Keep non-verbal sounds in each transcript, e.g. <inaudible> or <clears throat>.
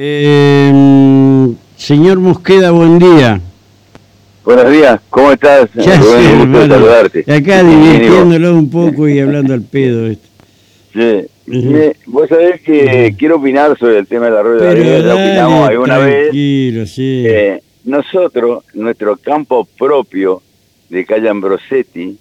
Eh, señor Mosqueda, buen día. Buenos días, ¿cómo estás? <laughs> Ya sé, hermano, saludarte. Acá divirtiéndolo un poco y hablando al pedo. Esto. Sí. Uh -huh. Vos sabés que uh -huh. quiero opinar sobre el tema de la rueda Pero de la opinamos alguna vez. Sí. Eh, nosotros, nuestro campo propio de calle Ambrosetti, uh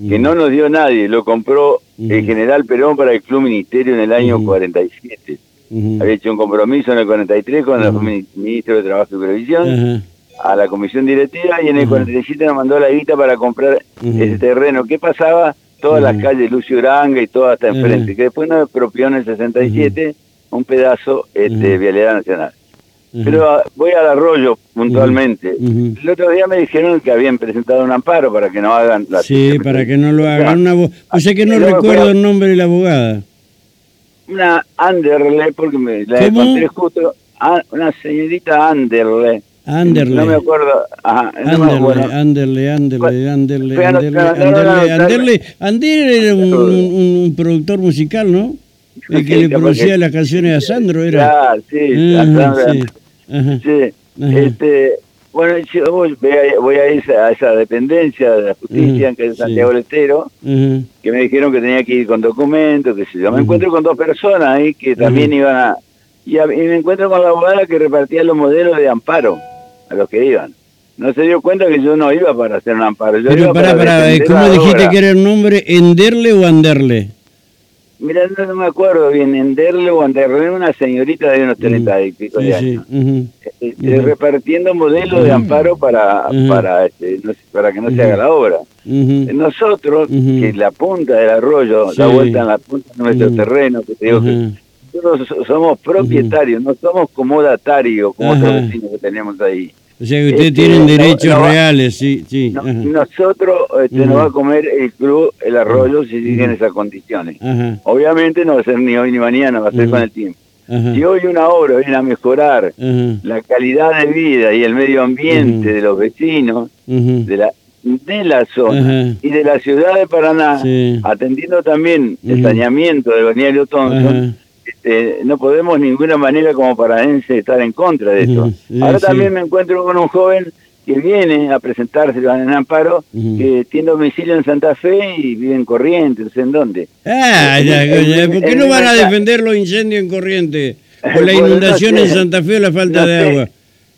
-huh. que no nos dio nadie, lo compró el general Perón para el Club Ministerio en el año 47 había hecho un compromiso en el 43 con uh -huh. el ministro de Trabajo y Previsión, a la comisión directiva, y en el 47 nos mandó la guita para comprar ese terreno. ¿Qué pasaba? Todas las calles Lucio Uranga y todo hasta enfrente, que después nos expropió en el 67 un pedazo este, Vialidad Nacional. Pero ah, voy al arroyo puntualmente. El otro día me dijeron que habían presentado un amparo para que no hagan la... Sí, para que no lo hagan. Ah, Una, o sea pues que no recuerdo el nombre de la abogada. Una Anderle, porque me la ¿Cómo? encontré justo. una señorita Anderle. Anderle. No me acuerdo. Ajá, no me acuerdo. Anderle, Anderle, Anderle, Anderle, a- Anderle, a- Anderle, Anderle, Anderle era un, un- un productor musical, ¿no? El que le producía las canciones a Sandro era. Ah, sí, Ajá, Sandra. sí. Ajá. Sí, Ajá. este, bueno, yo voy, a, voy a esa, a esa dependencia de la justicia, que es. Santiago del Estero, que me dijeron que tenía que ir con documentos, que sé yo. Me encuentro con dos personas ahí que también iban a... Y, a- y me encuentro con la abogada que repartía los modelos de amparo a los que iban. No se dio cuenta que yo no iba para hacer un amparo. Yo Pero iba para eh, defender ¿cómo dijiste que era el nombre? ¿Enderle o Anderle? Mira, no, no me acuerdo bien, Enderle o Anderle, una señorita de unos 30 y pico de sí. años. Ujú. repartiendo modelos de amparo para para este, no para que no se haga la obra. Ujú. Nosotros, que la punta del arroyo, Sí. da vuelta en la punta de nuestro terreno, que te digo que nosotros so- somos propietarios, no somos comodatarios como otros vecinos que tenemos ahí. O sea que ustedes Este, tienen derechos no reales, sí, sí. No- nosotros este, nos va a comer el club, el arroyo, si siguen esas condiciones. Ajá, Obviamente no va a ser ni hoy ni mañana, va a ser con el tiempo. ajá, Si hoy una obra viene a mejorar la calidad de vida y el medio ambiente de los vecinos, de la de la zona y de la ciudad de Paraná, Sí. atendiendo también el saneamiento del balneario Thompson. Este, no podemos de ninguna manera como paraense estar en contra de esto. Sí, Ahora sí. también me encuentro con un joven que viene a presentarse en Amparo, Ujú. que tiene domicilio en Santa Fe y vive en Corrientes, no sé en dónde. Ah, ya, ya, ¿por qué no van a defender los incendios en corriente? <laughs> O la no inundación sé. en Santa Fe o la falta No de sé. agua.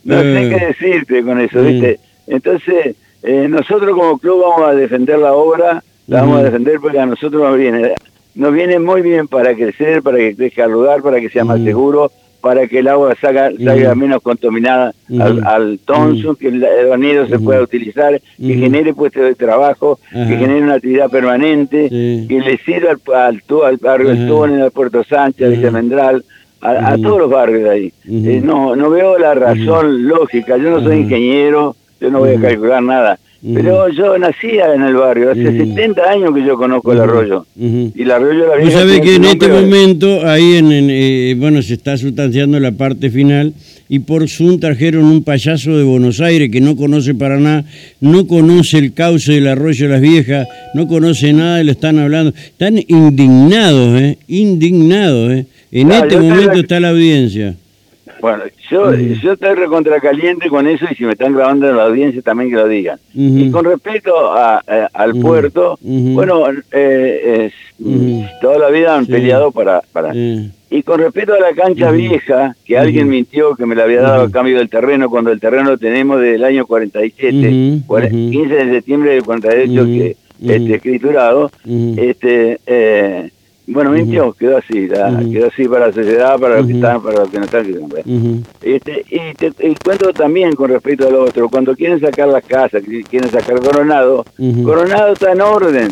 No sé Eh, qué decirte con eso, Mm. ¿viste? Entonces, eh, nosotros como club vamos a defender la obra, la vamos a defender porque a nosotros nos viene, nos viene muy bien para crecer, para que crezca el lugar, para que sea más Ujú. seguro, para que el agua salga, salga Ujú. menos contaminada al, Ujú. al Thompson, que el, el se pueda utilizar, que genere puestos de trabajo, Ajá. que genere una actividad permanente, Sí. que le sirva al, al, al barrio Ajá. El Túnel, al Puerto Sánchez, al. Villamendral, a, todos los barrios de ahí. Eh, no, no veo la razón lógica. Yo no soy ingeniero, yo no voy a calcular nada. Pero yo nacía en el barrio, hace Ujú. 70 años que yo conozco el arroyo. Y el arroyo de la Vos sabés que en este momento, ahí en, en, eh, bueno, se está sustanciando la parte final y por Zoom trajeron un payaso de Buenos Aires que no conoce para nada, no conoce el cauce del arroyo de las viejas, no conoce nada y le están hablando. Están indignados, ¿eh? Indignados, ¿eh? En Claro, este momento la- está la audiencia. Bueno, yo, yo estoy recontra caliente con eso y si me están grabando en la audiencia también que lo digan. Y con respecto a, a- al puerto, bueno, eh, es- toda la vida han Sí. peleado para... para. Y con respecto a la cancha vieja, que alguien mintió que me la había dado a cambio del terreno, cuando el terreno lo tenemos desde el año 47, Ujú, cuare- ujú. 15 de septiembre del 48 Ujú, que este, escriturado, este, eh, bueno, mintió, quedó así, la- quedó así para la sociedad, para los que están, para los que no están. Este, y, te, y cuento también con respecto al otro, cuando quieren sacar las casas, quieren sacar Coronado. Coronado está en orden.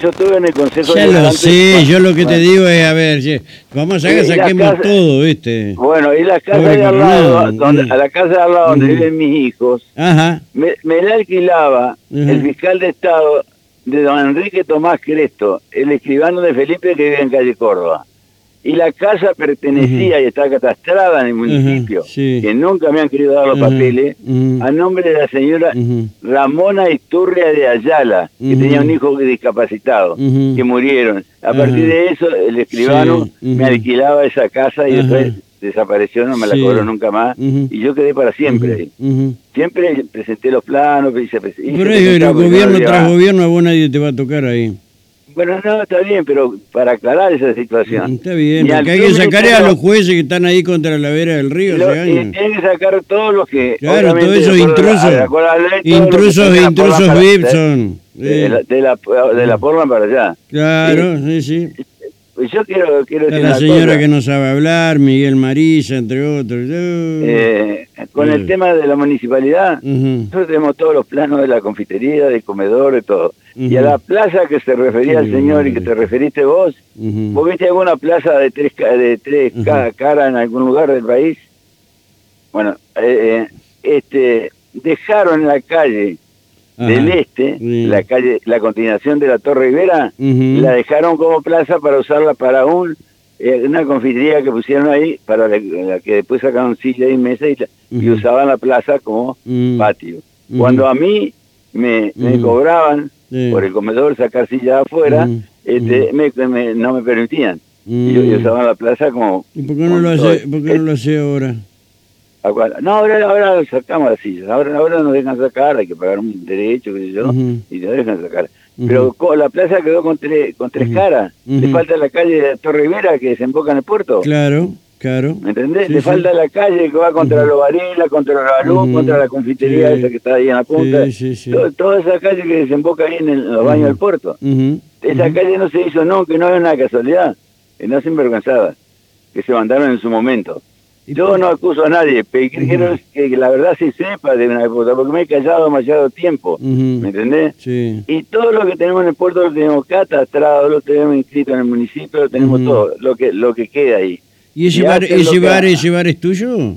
Yo estuve en el Consejo Ya lo Deliberante- sé, yo lo que te digo es, a ver, vamos a que la saquemos casa- todo, ¿viste? Bueno, y la casa de al lado, donde, a la casa de al lado donde viven mis hijos, Ajá, me, me la alquilaba el fiscal de Estado de don Enrique Tomás Cresto, el escribano de Felipe que vive en calle Córdoba. Y la casa pertenecía y está catastrada en el municipio, sí. que nunca me han querido dar los papeles, a nombre de la señora. Ramona Isturria de Ayala, que tenía un hijo discapacitado, que murieron. A partir de eso, el escribano Sí, me alquilaba esa casa y después desapareció, no me la cobró nunca más, y yo quedé para siempre ahí. Siempre presenté los planos, hice, hice Pero gobierno tras gobierno a vos nadie te va a tocar ahí. Bueno, no, está bien, pero para aclarar esa situación. Está bien, porque hay que sacar a los jueces que están ahí contra la vera del río Lo- y tienen que sacar todos los que. Claro, todos esos la- intrusos. la ley, todos Intrusos, la intrusos VIP de- son. De, la, de, la, de la para allá. Claro, sí, sí. Yo quiero, quiero decir la señora cosa. que no sabe hablar, Miguel Marisa, entre otros. Eh, con el tema de la municipalidad, nosotros tenemos todos los planos de la confitería, del comedor, de todo. Y a la plaza que se refería el señor y que te referiste vos, Ujú. ¿vos viste alguna plaza de tres, de tres ca- caras en algún lugar del país? Bueno, eh, eh, este, dejaron en la calle Ajá. del este, Sí. la calle, la continuación de la Torre Rivera, la dejaron como plaza para usarla para un eh, una confitería que pusieron ahí, para la, la que después sacaron silla y mesa y, usaban la plaza como Mm. patio. Cuando a mí me, me Ujú. cobraban por el comedor sacar silla afuera, Ujú. este, me- me- no me permitían. Mm. Y yo, yo usaba la plaza como... ¿Y por qué no lo hace, por qué no lo hace ahora? No, ahora, ahora sacamos las sillas, ahora, ahora nos dejan sacar, hay que pagar un derecho, qué sé yo, y nos dejan sacar. Pero co- la plaza quedó con tres, con tres caras. Le falta la calle de Torre Rivera que desemboca en el puerto. Claro, claro. ¿Me entendés? Sí, Le sí. falta la calle que va contra los Varela, contra la luz, Ujú. contra la confitería Sí. esa que está ahí en la punta. Toda esa calle que desemboca ahí en, el- en los baños del puerto. Esa calle no se hizo nunca, que no es una casualidad, no es sinvergüenzada, que se mandaron en su momento. ¿Y Yo no acuso a nadie, pero quiero que la verdad se sepa de una época, porque me he callado demasiado tiempo. ¿me entendés? Sí. Y todo lo que tenemos en el puerto lo tenemos catastrado, lo tenemos inscrito en el municipio, lo tenemos todo, lo que lo que queda ahí. ¿Y ese Y bar, ese bar, hagan. ese bar es tuyo?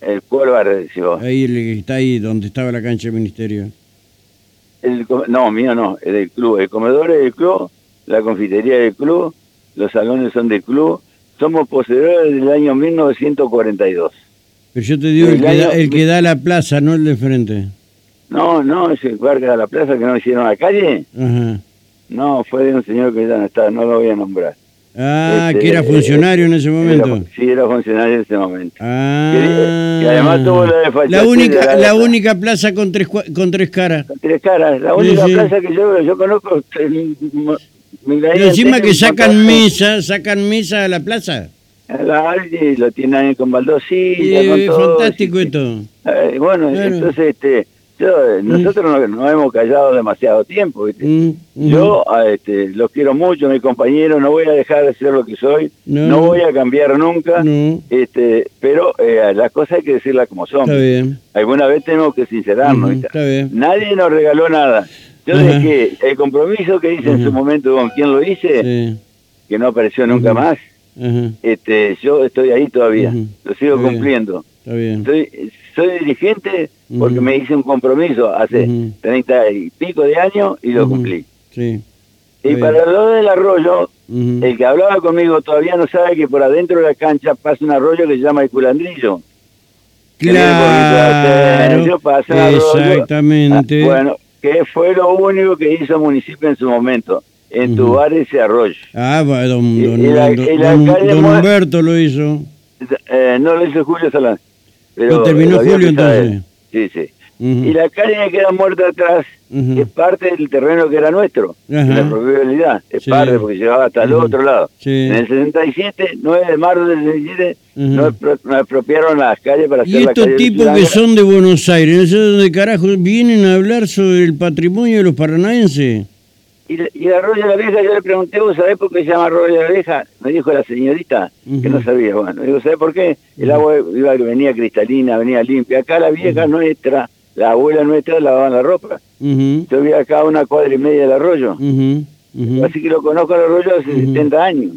El cual bar, decís vos. Ahí está ahí donde estaba la cancha del ministerio. El no, mío no, es del club. El comedor es del club, la confitería es del club, los salones son del club. Somos poseedores del año 1942. Pero yo te digo El el que, año- da, el que da la plaza, no el de frente. No, no, ese bar que da la plaza que no hicieron la calle, Ajá. no, fue de un señor que ya no está, no lo voy a nombrar. Ah, Este, que era funcionario en ese momento. Era- sí, era funcionario en ese momento. Ah. Y además tuvo la la única, la- la única plaza con tres, con tres caras. Con Tres caras, la Sí, única sí. plaza que yo, yo conozco. He encima que sacan mesa, sacan mesa a la plaza. La Aldi lo tiene ahí con baldosilla, Y, con todo. fantástico sí, esto. Eh, bueno, Claro. entonces este, yo, eh, nosotros no, no hemos callado demasiado tiempo. ¿viste? Mm, mm. Yo a, este, los quiero mucho, mis compañeros, no voy a dejar de ser lo que soy, No. no, voy a cambiar nunca, No, este, pero eh, las cosas hay que decirlas como son. está bien. Alguna vez tenemos que sincerarnos. ¿viste? está bien. Nadie nos regaló nada. Yo Ajá. dejé el compromiso que hice en su momento con quien lo hice, Sí. que no apareció nunca más, este, yo estoy ahí todavía, lo sigo Está bien. cumpliendo. está bien. Soy, soy dirigente porque me hice un compromiso hace. 30 y pico de años y lo cumplí. Sí. Y para lo del arroyo, el que hablaba conmigo todavía no sabe que por adentro de la cancha pasa un arroyo que se llama el culandrillo. Claro, arroyo. exactamente. Ah, bueno, que fue lo único que hizo el municipio en su momento, entubar ese arroyo. Ah, don, don, Humberto lo hizo. Eh, no lo hizo Julio Salán. Pero ¿Y terminó Julio entonces? él. Sí, Y la calle que queda muerta atrás es parte del terreno que era nuestro, de la propiedad. Es Sí. parte porque llevaba hasta el otro lado. Sí. En el 67, 9 de marzo del 67, Ujú. nos, nos apropiaron las calles para Y hacer la estos calle tipos que son de Buenos Aires, no sé dónde carajo vienen a hablar sobre el patrimonio de los paranaenses. Y, y el arroyo de la vieja, yo le pregunté, ¿vos sabés por qué se llama arroyo de la vieja? Me dijo la señorita, que no sabía. Bueno, digo, ¿sabés por qué? El agua iba, venía cristalina, venía limpia. Acá la vieja nuestra, la abuela nuestra, lavaban la ropa. Ujú, Yo vi acá una cuadra y media del arroyo. Así que lo conozco al arroyo hace Ujú. 70 años.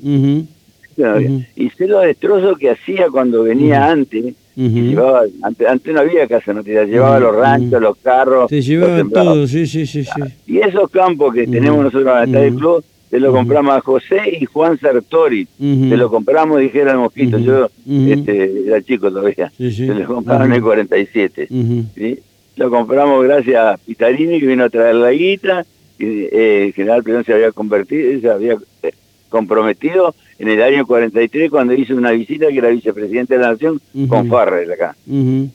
Y sé los destrozos que hacía cuando venía antes. llevaba, antes, antes no había casa noticias, llevaba Ujú, los ranchos, los carros. Se llevaban todo, sí, sí, sí, sí. Y esos campos que tenemos nosotros en ujú, club, se lo compramos a José y Juan Sartori. Ujú. Se lo compramos, dijera el mosquito. Yo este, era chico todavía. Sí, sí. Se lo compraron en el Ujú. 47. Ujú. ¿sí? Lo compramos gracias a Pitarini, que vino a traer la guita. Y, eh, el general Perón se había convertido, se había eh, comprometido en el año 43 cuando hizo una visita que era vicepresidente de la Nación con Farrell acá.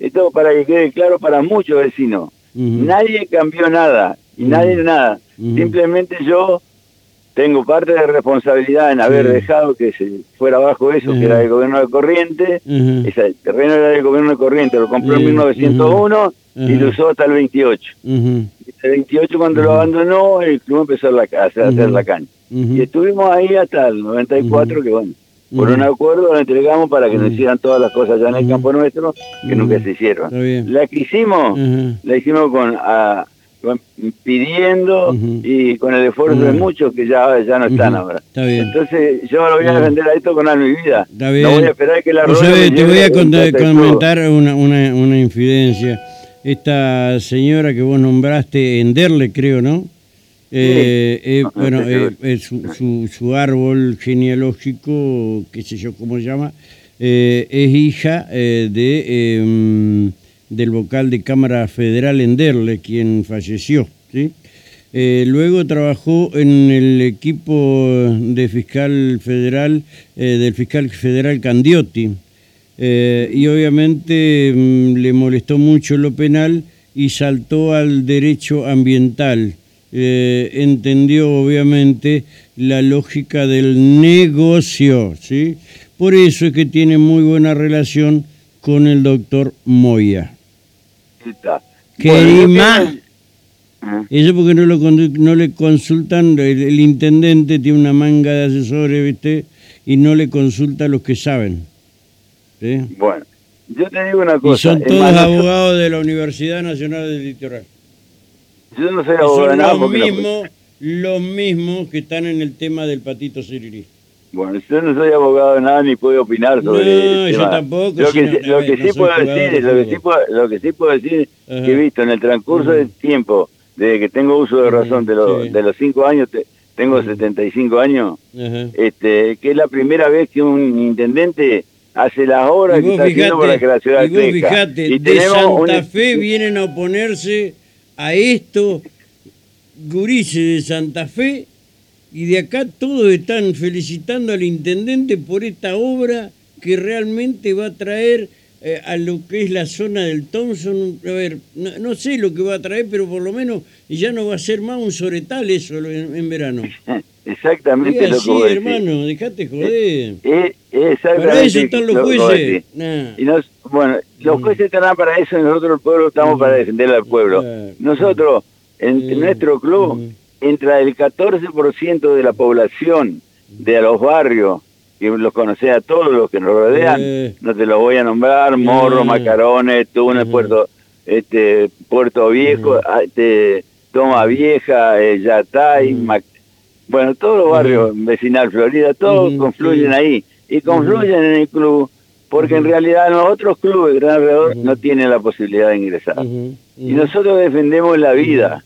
Esto para que quede claro para muchos vecinos. Nadie cambió nada y nadie nada. Simplemente yo tengo parte de responsabilidad en haber dejado que se fuera abajo eso, que era el gobierno de Corriente. Ese terreno era del gobierno de Corriente, lo compró en 1901 y lo usó hasta el 28. El 28 cuando lo abandonó, el club empezó a, hacer la cancha. Y estuvimos ahí hasta el 94, que bueno, por un acuerdo lo entregamos para que nos hicieran todas las cosas ya en el campo nuestro, que nunca se hicieron. La que hicimos, la hicimos con... A, pidiendo y con el esfuerzo de muchos que ya, ya no están ahora. Entonces yo lo voy a defender a esto con alma mi vida. No voy a esperar que la Te voy a comentar una, una, una, infidencia. Esta señora que vos nombraste, Enderle creo, ¿no? Eh, eh, bueno, eh, su, su, su, árbol genealógico, qué sé yo cómo se llama, es hija de em, del vocal de Cámara Federal Enderle, quien falleció. ¿sí? Luego trabajó en el equipo de fiscal federal, del fiscal federal Candiotti, eh, y obviamente mm, le molestó mucho lo penal y saltó al derecho ambiental. entendió obviamente la lógica del negocio, ¿sí? Por eso es que tiene muy buena relación con el doctor Moya. ¿Qué más? Ah. Eso porque no, lo, no le consultan, el, intendente tiene una manga de asesores, ¿viste? Y no le consulta a los que saben. Bueno, yo te digo una cosa. Y son todos abogados de la Universidad Nacional del Litoral. Yo no soy abogado de Son los mismos, los mismos que están en el tema del patito Cirirí. Bueno, yo no soy abogado de nada ni puedo opinar sobre no, yo tampoco. Lo que, lo que sí puedo decir, lo que sí puedo, lo que sí puedo decir que he visto en el transcurso del tiempo, desde que tengo uso de razón de los de los cinco años, tengo 75 años, este, que es la primera vez que un intendente hace las obras que está haciendo para que la ciudad y Fíjate, y de Santa Fe vienen a oponerse a esto, gurises de Santa Fe y de acá todos están felicitando al intendente por esta obra que realmente va a traer eh, a lo que es la zona del Thompson, a ver, no, sé lo que va a traer, pero por lo menos ya no va a ser más un soretal eso en, verano. <laughs> Exactamente lo que hermano, dejate joder. Eh, eh, para eso están los jueces. Y bueno, los mm. jueces estarán para eso, nosotros el pueblo estamos para mm. defender al pueblo. Nosotros, en, mm. nuestro club, entra el 14% de la población de los barrios, que los conoce a todos los que nos rodean, no te los voy a nombrar, Morro, Macarones, Túnez, Puerto, este, Puerto Viejo, ah, este, Toma Vieja, eh, Yatay, bueno, todos los barrios vecinal Florida, todos confluyen ahí y confluyen en el club porque en realidad los otros clubes gran alrededor no tienen la posibilidad de ingresar. Y nosotros defendemos la vida.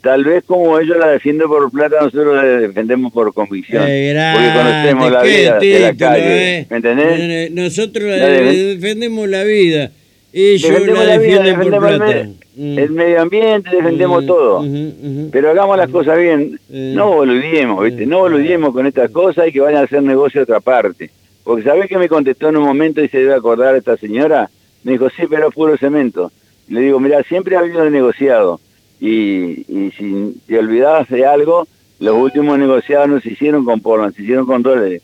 Tal vez como ellos la defienden por plata, nosotros la defendemos por convicción. Eh, porque conocemos la vida de la calle. Eh. ¿Me entendés? Nosotros la defendemos la vida. Ellos la, defienden por plata. Mm. El, medio ambiente, defendemos mm, todo. Pero hagamos las cosas bien. No boludemos, ¿viste? No boludemos con estas cosas y que vayan a hacer negocio a otra parte. Porque ¿sabés que me contestó en un momento y se debe acordar esta señora? Me dijo, sí, pero puro cemento. Le digo, mira, siempre ha habido negociado y, y si te olvidabas de algo, los últimos negociados no se hicieron con Portland, se hicieron con dólares.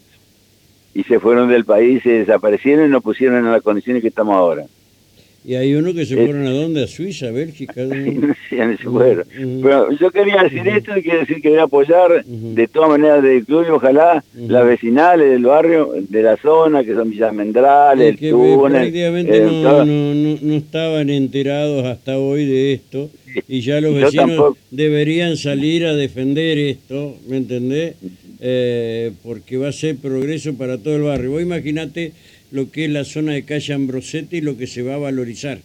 Y se fueron del país, se desaparecieron y nos pusieron en las condiciones que estamos ahora. Y hay uno que se eh, fueron a dónde, a Suiza, a Bélgica. <laughs> no se fueron. Pero yo quería decir esto y quiero decir que voy a apoyar de todas maneras del club y ojalá las vecinales del barrio, de la zona, que son Villas Mendrales, el Túnez. Prácticamente eh, no, no, no, estaban enterados hasta hoy de esto y ya los vecinos deberían salir a defender esto, ¿me entendés? Eh, porque va a ser progreso para todo el barrio. Vos imaginate lo que es la zona de calle Ambrosetti y lo que se va a valorizar.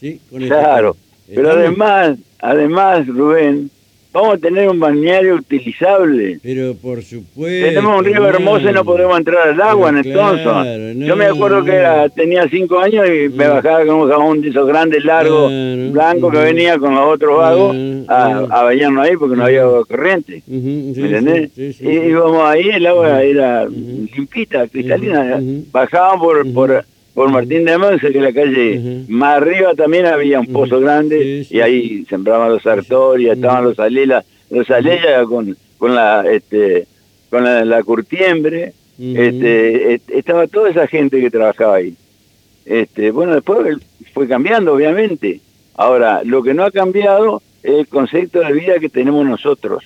¿sí? claro, pero además, además, Rubén, vamos a tener un balneario utilizable. Pero por supuesto. Tenemos un río hermoso y no podemos entrar al agua en entonces. Yo me acuerdo que tenía cinco años y me bajaba con un jabón de esos grandes, largos, blancos que venía con los otros vagos a, a, bañarnos ahí porque no había agua corriente. ¿Me entendés? y íbamos ahí, el agua era limpita, cristalina. Bajaban por, por por Martín de Monse, que la calle más arriba también había un pozo grande y ahí sembraban los sartorias, estaban los alelas, los alelas con, con la este con la, curtiembre, este, estaba toda esa gente que trabajaba ahí. Este, bueno, después fue cambiando, obviamente. Ahora, lo que no ha cambiado es el concepto de vida que tenemos nosotros.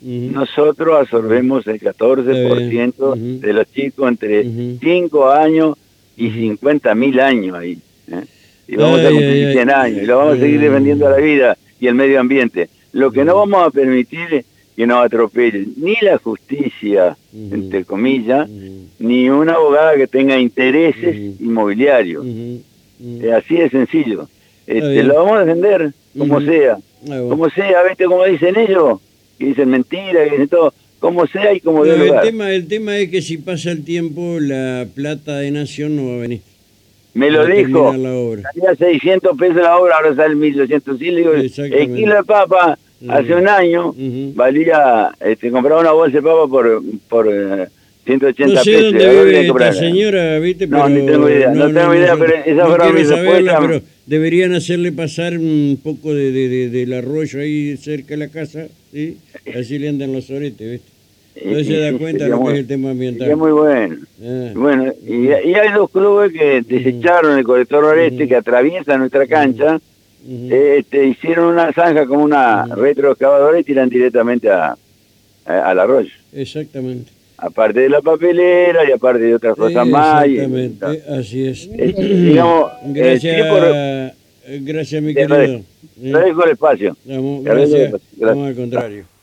Nosotros absorbemos el 14% de los chicos entre 5 años y 50 mil años ahí. ¿eh? Y vamos a cumplir 100 años y lo vamos a seguir defendiendo a la vida y el medio ambiente. Lo que no vamos a permitir es que nos atropellen ni la justicia, entre comillas, ni una abogada que tenga intereses inmobiliarios. así de sencillo. Este, lo vamos a defender como sea. Como sea, ¿viste cómo dicen ellos? Que dicen mentiras, que dicen todo como sea y como el tema El tema es que si pasa el tiempo, la plata de Nación no va a venir. Me lo dijo. Salía 600 pesos la obra, ahora sale 1200. Sí, le digo, el kilo de papa hace un año valía, este, compraba una bolsa de papa por, por 180 no sé pesos. Dónde vive esta señora, ¿viste? no, ni tengo idea, no, tengo idea, pero esa fue mi respuesta. Pero deberían hacerle pasar un poco de, de, del arroyo ahí cerca de la casa, ¿sí? Así le andan los oretes, ¿viste? No se da cuenta de lo que es el tema ambiental. Es muy bueno. Ah. Bueno, y, hay dos clubes que desecharon el colector oeste que atraviesa nuestra cancha. este, hicieron una zanja como una retroexcavadora y tiran directamente a, al arroyo. Exactamente. Aparte de la papelera y aparte de otras cosas más. Exactamente, así es. Digamos, <clears throat> gracias, gracias mi querido. Te dejo el espacio. gracias, al contrario.